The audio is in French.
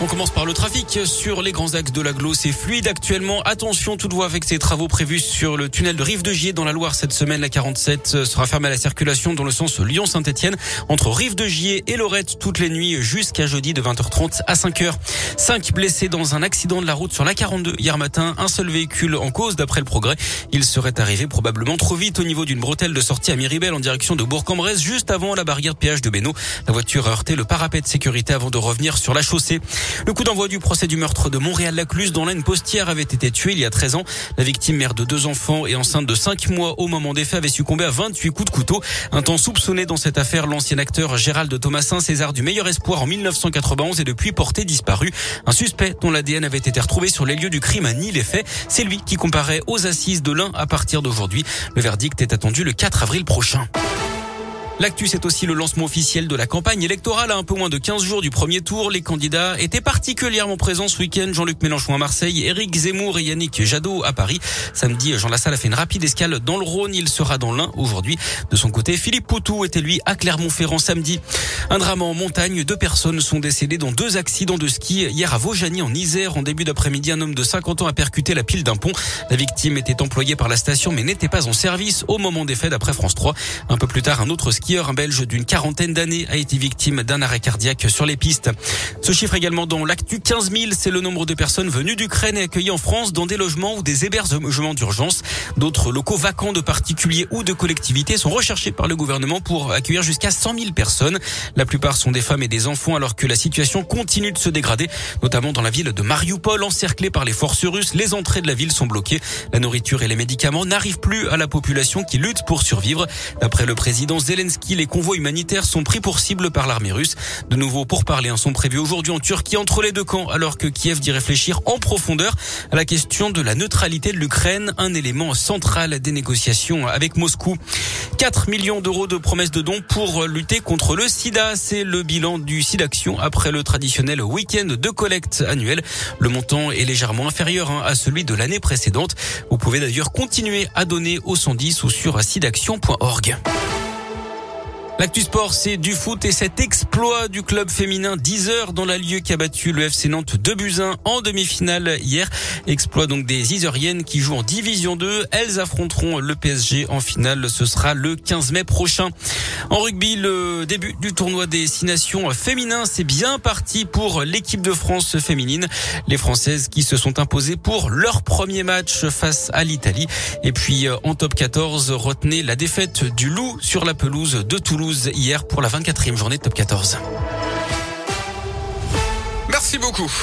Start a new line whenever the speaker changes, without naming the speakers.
On commence par le trafic sur les grands axes de l'agglo. C'est fluide actuellement. Attention toutefois avec ces travaux prévus sur le tunnel de Rive de Gier dans la Loire cette semaine. La 47 sera fermée à la circulation dans le sens Lyon-Saint-Etienne entre Rive de Gier et Lorette toutes les nuits jusqu'à jeudi de 20h30 à 5h. Cinq blessés dans un accident de la route sur la 42 hier matin. Un seul véhicule en cause d'après le progrès. Il serait arrivé probablement trop vite au niveau d'une bretelle de sortie à Miribel en direction de Bourg-en-Bresse juste avant la barrière de péage de Bénaud. La voiture a heurté le parapet de sécurité avant de revenir sur la chaussée. Le coup d'envoi du procès du meurtre de Montréal-Lacluse dont une postière avait été tuée il y a 13 ans. La victime, mère de deux enfants et enceinte de 5 mois au moment des faits, avait succombé à 28 coups de couteau. Un temps soupçonné dans cette affaire, l'ancien acteur Gérald Thomasin, César du meilleur espoir en 1991 et depuis porté disparu. Un suspect dont l'ADN avait été retrouvé sur les lieux du crime a nié les faits. C'est lui qui comparait aux assises de l'un à partir d'aujourd'hui. Le verdict est attendu le 4 avril prochain. L'actu, c'est aussi le lancement officiel de la campagne électorale à un peu moins de 15 jours du premier tour. Les candidats étaient particulièrement présents ce week-end. Jean-Luc Mélenchon à Marseille, Éric Zemmour et Yannick Jadot à Paris. Samedi, Jean Lassalle a fait une rapide escale dans le Rhône. Il sera dans l'Ain aujourd'hui. De son côté, Philippe Poutou était lui à Clermont-Ferrand samedi. Un drame en montagne. Deux personnes sont décédées dans deux accidents de ski. Hier à Vaujany en Isère, en début d'après-midi, un homme de 50 ans a percuté la pile d'un pont. La victime était employée par la station mais n'était pas en service au moment des faits d'après France 3. Un peu plus tard, un autre ski un Belge d'une quarantaine d'années, a été victime d'un arrêt cardiaque sur les pistes. Ce chiffre également dans l'actu, 15 000, c'est le nombre de personnes venues d'Ukraine et accueillies en France dans des logements ou des hébergements d'urgence. D'autres locaux vacants de particuliers ou de collectivités sont recherchés par le gouvernement pour accueillir jusqu'à 100 000 personnes. La plupart sont des femmes et des enfants alors que la situation continue de se dégrader, notamment dans la ville de Mariupol, encerclée par les forces russes. Les entrées de la ville sont bloquées. La nourriture et les médicaments n'arrivent plus à la population qui lutte pour survivre. D'après le président Zelensky, les convois humanitaires sont pris pour cible par l'armée russe. De nouveau, pour parler, sont prévus aujourd'hui en Turquie entre les deux camps, alors que Kiev dit réfléchir en profondeur à la question de la neutralité de l'Ukraine, un élément central des négociations avec Moscou. 4 millions d'euros de promesses de dons pour lutter contre le sida. C'est le bilan du SIDAction après le traditionnel week-end de collecte annuel. Le montant est légèrement inférieur hein, à celui de l'année précédente. Vous pouvez d'ailleurs continuer à donner au 110 ou sur sidaction.org. L'actu sport, c'est du foot et cet exploit du club féminin 10 heures dans la lieu qui a battu le FC Nantes 2 buts 1 en demi-finale hier. Exploit donc des Iseriennes qui jouent en division 2. Elles affronteront le PSG en finale. Ce sera le 15 mai prochain. En rugby, le début du tournoi des six nations féminins, c'est bien parti pour l'équipe de France féminine. Les Françaises qui se sont imposées pour leur premier match face à l'Italie. Et puis en top 14, retenez la défaite du Loup sur la pelouse de Toulouse hier pour la 24e journée de top 14.
Merci beaucoup.